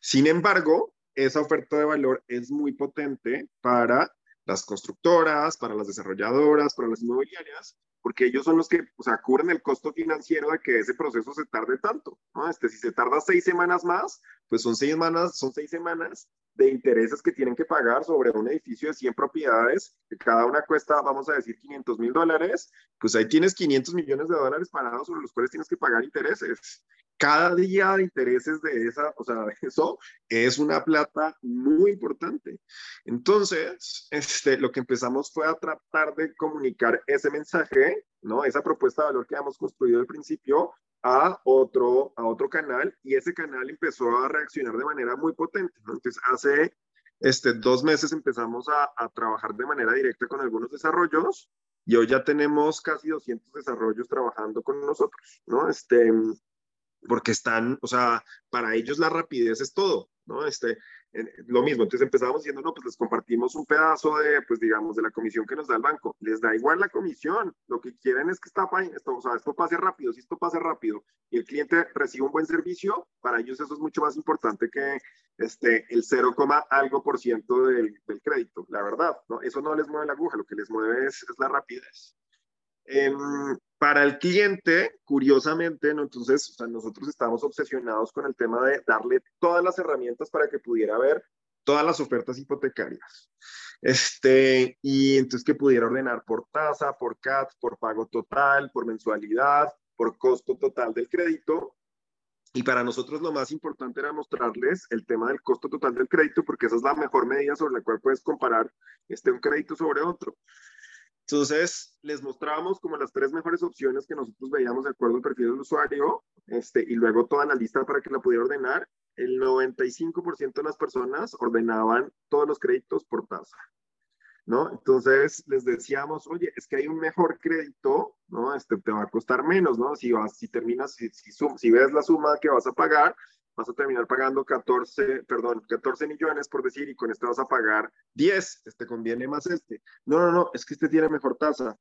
Sin embargo, esa oferta de valor es muy potente para las constructoras, para las desarrolladoras, para las inmobiliarias, porque ellos son los que o sea, cubren el costo financiero de que ese proceso se tarde tanto. ¿no? Este, si se tarda seis semanas más, pues son seis semanas, son seis semanas de intereses que tienen que pagar sobre un edificio de 100 propiedades, que cada una cuesta, vamos a decir, 500 mil dólares, pues ahí tienes 500 millones de dólares parados sobre los cuales tienes que pagar intereses. Cada día de intereses de esa, o sea, eso es una plata muy importante. Entonces, este, lo que empezamos fue a tratar de comunicar ese mensaje, ¿no? Esa propuesta de valor que habíamos construido al principio a otro, a otro canal y ese canal empezó a reaccionar de manera muy potente. ¿no? Entonces, hace este, dos meses empezamos a, a, trabajar de manera directa con algunos desarrollos y hoy ya tenemos casi 200 desarrollos trabajando con nosotros, ¿no? Este, porque están, o sea, para ellos la rapidez es todo, ¿no? Este, lo mismo, entonces empezábamos diciendo, no, pues les compartimos un pedazo de, pues digamos, de la comisión que nos da el banco. Les da igual la comisión, lo que quieren es que esta, esto, o esto pase rápido, si esto pase rápido y el cliente recibe un buen servicio, para ellos eso es mucho más importante que este, el 0, algo por ciento del, del, crédito, la verdad, ¿no? Eso no les mueve la aguja, lo que les mueve es, es la rapidez. Eh, para el cliente, curiosamente, ¿no? entonces o sea, nosotros estamos obsesionados con el tema de darle todas las herramientas para que pudiera ver todas las ofertas hipotecarias. Este, y entonces que pudiera ordenar por tasa, por CAT, por pago total, por mensualidad, por costo total del crédito. Y para nosotros lo más importante era mostrarles el tema del costo total del crédito, porque esa es la mejor medida sobre la cual puedes comparar este, un crédito sobre otro. Entonces, les mostrábamos como las tres mejores opciones que nosotros veíamos de acuerdo al perfil del usuario, este, y luego toda la lista para que la pudiera ordenar. El 95% de las personas ordenaban todos los créditos por tasa, ¿no? Entonces, les decíamos, oye, es que hay un mejor crédito, ¿no? Este te va a costar menos, ¿no? Si vas, si terminas, si, si, si ves la suma que vas a pagar, vas a terminar pagando 14, perdón, 14 millones por decir, y con este vas a pagar 10, este conviene más este. No, no, no, es que este tiene mejor tasa.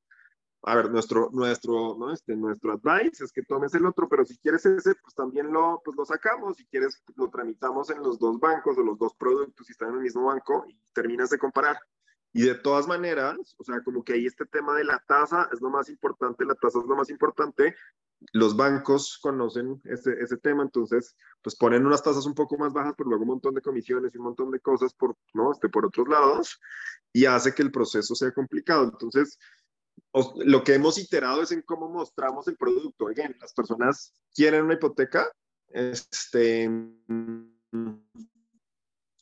a ver, nuestro, nuestro, ¿no? este, nuestro advice es que tomes el otro, pero si quieres ese, pues también lo, pues lo sacamos, si quieres lo tramitamos en los dos bancos o los dos productos si están en el mismo banco y terminas de comparar. Y de todas maneras, o sea, como que ahí este tema de la tasa es lo más importante, la tasa es lo más importante. Los bancos conocen ese, ese tema, entonces, pues ponen unas tasas un poco más bajas, pero luego un montón de comisiones y un montón de cosas por, ¿no? Este, por otros lados, y hace que el proceso sea complicado. Entonces, lo que hemos iterado es en cómo mostramos el producto. Oigan, las personas quieren una hipoteca, este,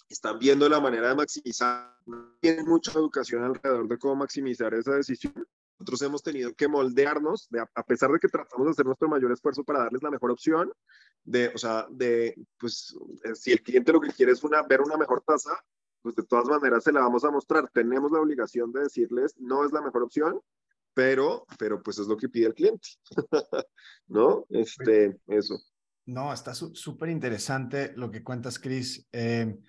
están viendo la manera de maximizar, tienen mucha educación alrededor de cómo maximizar esa decisión. Nosotros hemos tenido que moldearnos, de, a pesar de que tratamos de hacer nuestro mayor esfuerzo para darles la mejor opción, de, o sea, de, pues, eh, si el cliente lo que quiere es una, ver una mejor tasa, pues de todas maneras se la vamos a mostrar. Tenemos la obligación de decirles, no es la mejor opción, pero, pero pues es lo que pide el cliente, ¿no? Este, eso. No, está súper interesante lo que cuentas, Chris. Eh,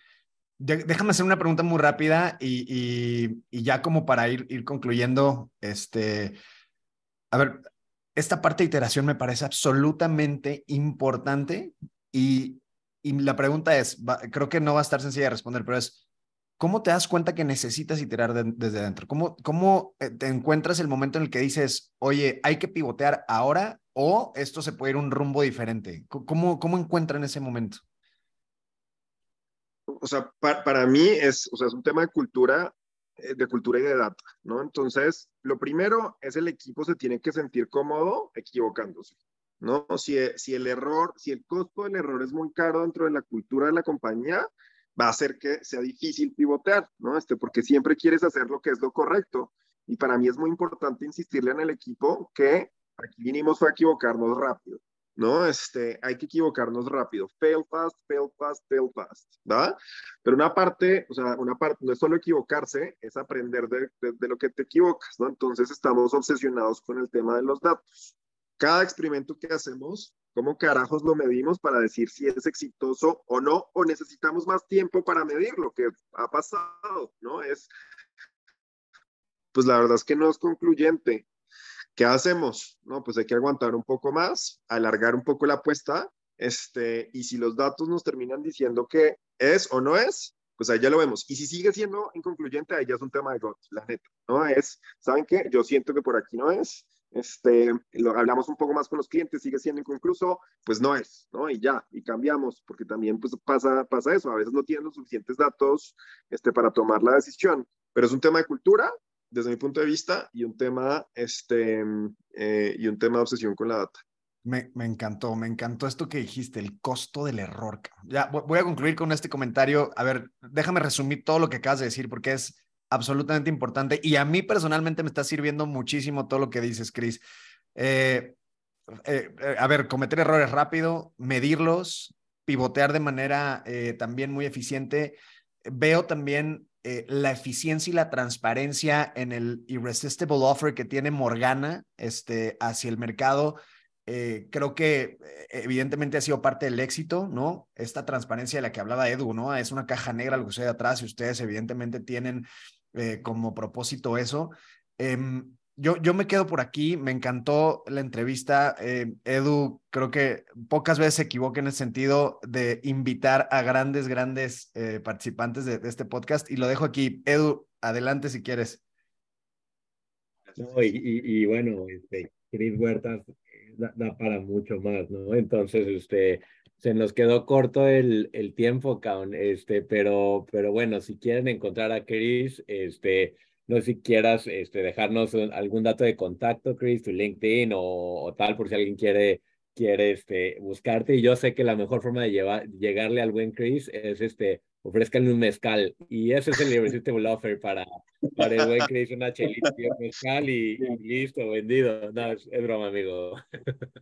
déjame hacer una pregunta muy rápida y, ya como para ir, ir concluyendo, este, a ver, esta parte de iteración me parece absolutamente importante y, y la pregunta es, creo que no va a estar sencilla de responder, pero es, ¿cómo te das cuenta que necesitas iterar desde adentro? ¿Cómo, ¿Cómo eh, te encuentras el momento en el que dices, oye, hay que pivotear ahora o esto se puede ir un rumbo diferente? ¿Cómo, cómo encuentran ese momento? O sea, para, mí es, o sea, es un tema de cultura, eh, de cultura y de data, ¿no? Entonces, lo primero es el equipo se tiene que sentir cómodo equivocándose. ¿no? Si, si el error, si el costo del error es muy caro dentro de la cultura de la compañía, va a hacer que sea difícil pivotear, ¿no? Este, porque siempre quieres hacer lo que es lo correcto. Y para mí es muy importante insistirle en el equipo que aquí vinimos a equivocarnos rápido, ¿no? Este, hay que equivocarnos rápido. Fail fast, fail fast, fail fast, ¿va? Pero una parte, o sea, una parte, no es solo equivocarse, es aprender de, de lo que te equivocas, ¿no? Entonces estamos obsesionados con el tema de los datos. Cada experimento que hacemos ¿Cómo carajos lo medimos para decir si es exitoso o no? ¿O necesitamos más tiempo para medir lo que ha pasado? ¿No? Es, pues la verdad es que no es concluyente. ¿Qué hacemos? No, pues hay que aguantar un poco más, alargar un poco la apuesta, este, y si los datos nos terminan diciendo que es o no es, pues ahí ya lo vemos. Y si sigue siendo inconcluyente, ahí ya es un tema de God, la neta, ¿no? Es, ¿saben qué? Yo siento que por aquí no es, este, lo hablamos un poco más con los clientes, sigue siendo inconcluso, pues no es, ¿no? Y ya, y cambiamos, porque también pues pasa, pasa eso, a veces no tienen los suficientes datos este, para tomar la decisión, pero es un tema de cultura, desde mi punto de vista, y un tema, este, eh, y un tema de obsesión con la data. Me, me, encantó, me encantó esto que dijiste, el costo del error. Ya voy a concluir con este comentario. A ver, déjame resumir todo lo que acabas de decir, porque es absolutamente importante y a mí personalmente me está sirviendo muchísimo todo lo que dices, Chris. Eh, eh, eh, a ver, cometer errores rápido, medirlos, pivotear de manera también muy eficiente. Veo también la eficiencia y la transparencia en el irresistible offer que tiene Morgana este, hacia el mercado. creo que evidentemente ha sido parte del éxito, ¿no? Esta transparencia de la que hablaba Edu, ¿no? Es una caja negra lo que sucede atrás y ustedes evidentemente tienen eh, como propósito eso. Yo, yo me quedo por aquí, me encantó la entrevista. Eh, Edu, creo que pocas veces se equivoca en el sentido de invitar a grandes, grandes eh, participantes de, este podcast y lo dejo aquí. Edu, adelante si quieres. y, bueno, este, Chris Huertas da, para mucho más, ¿no? Entonces, este, se nos quedó corto el, el tiempo, Kaun, este, pero, pero bueno, si quieren encontrar a Chris, este, no sé si quieras este, dejarnos algún dato de contacto, Chris, tu LinkedIn o, o, tal, por si alguien quiere, quiere este, buscarte. Y yo sé que la mejor forma de llevar, llegarle al buen Chris es este, ofrezcanle un mezcal. Y ese es el irresistible offer para, para el buen Chris, una chelita y un mezcal y, listo, vendido. No, es, broma, amigo.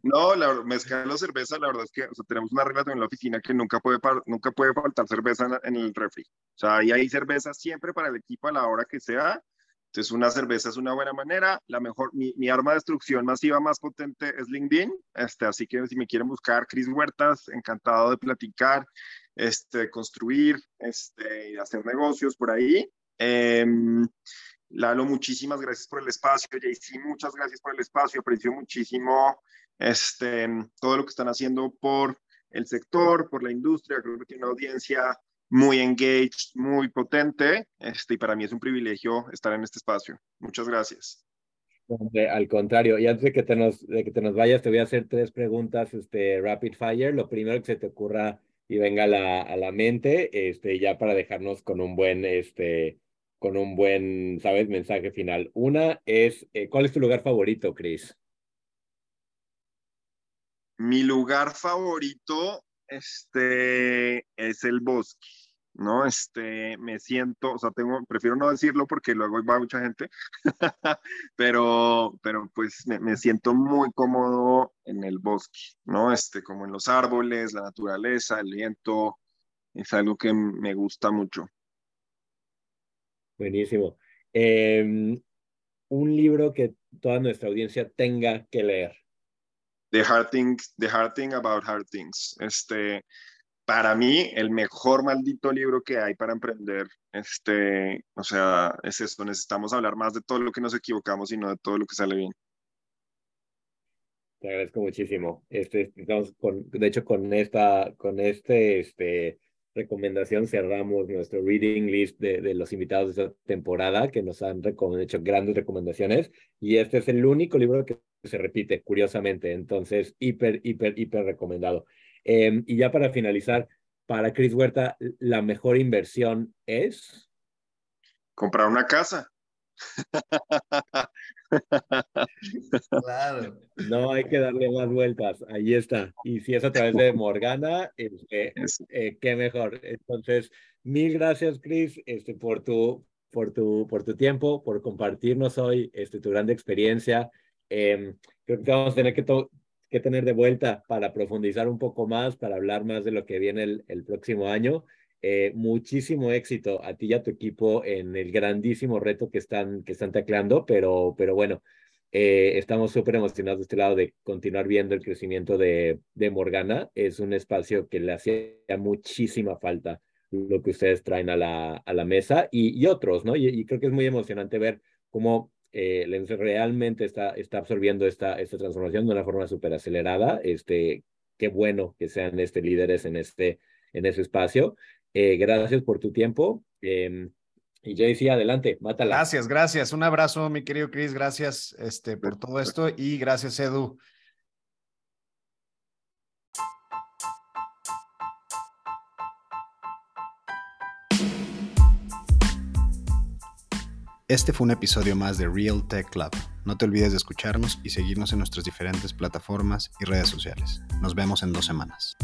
No, la mezcal o cerveza, la verdad es que o sea, tenemos una regla en la oficina que nunca puede, nunca puede faltar cerveza en el refri. O sea, ahí hay cerveza siempre para el equipo a la hora que sea. Entonces, una cerveza es una buena manera. La mejor, mi, mi, arma de destrucción masiva más potente es LinkedIn. Este, así que si me quieren buscar, Chris Huertas, encantado de platicar este, construir, este, hacer negocios por ahí. Em, Lalo, muchísimas gracias por el espacio. JC, muchas gracias por el espacio. Aprecio muchísimo este, todo lo que están haciendo por el sector, por la industria. Creo que tiene una audiencia muy engaged, muy potente. Este, y para mí es un privilegio estar en este espacio. Muchas gracias. al contrario, y antes de que, te nos, de que te nos vayas, te voy a hacer tres preguntas este, rapid fire. Lo primero que se te ocurra y venga a la, a la mente, este, ya para dejarnos con un buen, este, con un buen, ¿sabes? Mensaje final. Una es, eh, ¿cuál es tu lugar favorito, Chris? Mi lugar favorito, este, es el bosque, ¿no? Este, me siento, o sea, tengo, prefiero no decirlo porque luego va mucha gente, pero, pero pues me, siento muy cómodo en el bosque, ¿no? Este, como en los árboles, la naturaleza, el viento, es algo que me gusta mucho. Buenísimo. Em, un libro que toda nuestra audiencia tenga que leer. The Hard Things, The Hard Thing About Hard Things. Este, para mí, el mejor maldito libro que hay para emprender. Este, o sea, es esto. Necesitamos hablar más de todo lo que nos equivocamos y no de todo lo que sale bien. Te agradezco muchísimo. Este, estamos con, de hecho, con esta, con este, este, recomendación cerramos nuestro reading list de, de los invitados de esta temporada que nos han hecho grandes recomendaciones y este es el único libro que se repite, curiosamente. Entonces, hiper, hiper, hiper recomendado. Em, y ya para finalizar, para Chris Huerta, ¿la mejor inversión es? Comprar una casa. Claro. No hay que darle más vueltas. Ahí está. Y si es a través de Morgana, este, eh, qué mejor. Entonces, mil gracias, Chris, este, por tu, por tu, por tu tiempo, por compartirnos hoy este, tu gran experiencia. Em, creo que vamos a tener que, que tener de vuelta para profundizar un poco más, para hablar más de lo que viene el, el próximo año. Eh, muchísimo éxito a ti y a tu equipo en el grandísimo reto que están, que están tacleando, pero, pero bueno, eh, estamos súper emocionados de este lado de continuar viendo el crecimiento de, de Morgana. Es un espacio que le hacía muchísima falta lo que ustedes traen a la, a la mesa y, y otros, ¿no? Y, creo que es muy emocionante ver cómo eh, realmente está, está absorbiendo esta, esta transformación de una forma súper acelerada. Este, qué bueno que sean este, líderes en, este, en ese espacio. Eh, gracias por tu tiempo. Eh, y Jaycee, adelante, mátala. Gracias, gracias. Un abrazo, mi querido Chris. Gracias este, por todo esto y gracias, Edu. Este fue un episodio más de Real Tech Club. No te olvides de escucharnos y seguirnos en nuestras diferentes plataformas y redes sociales. Nos vemos en dos semanas.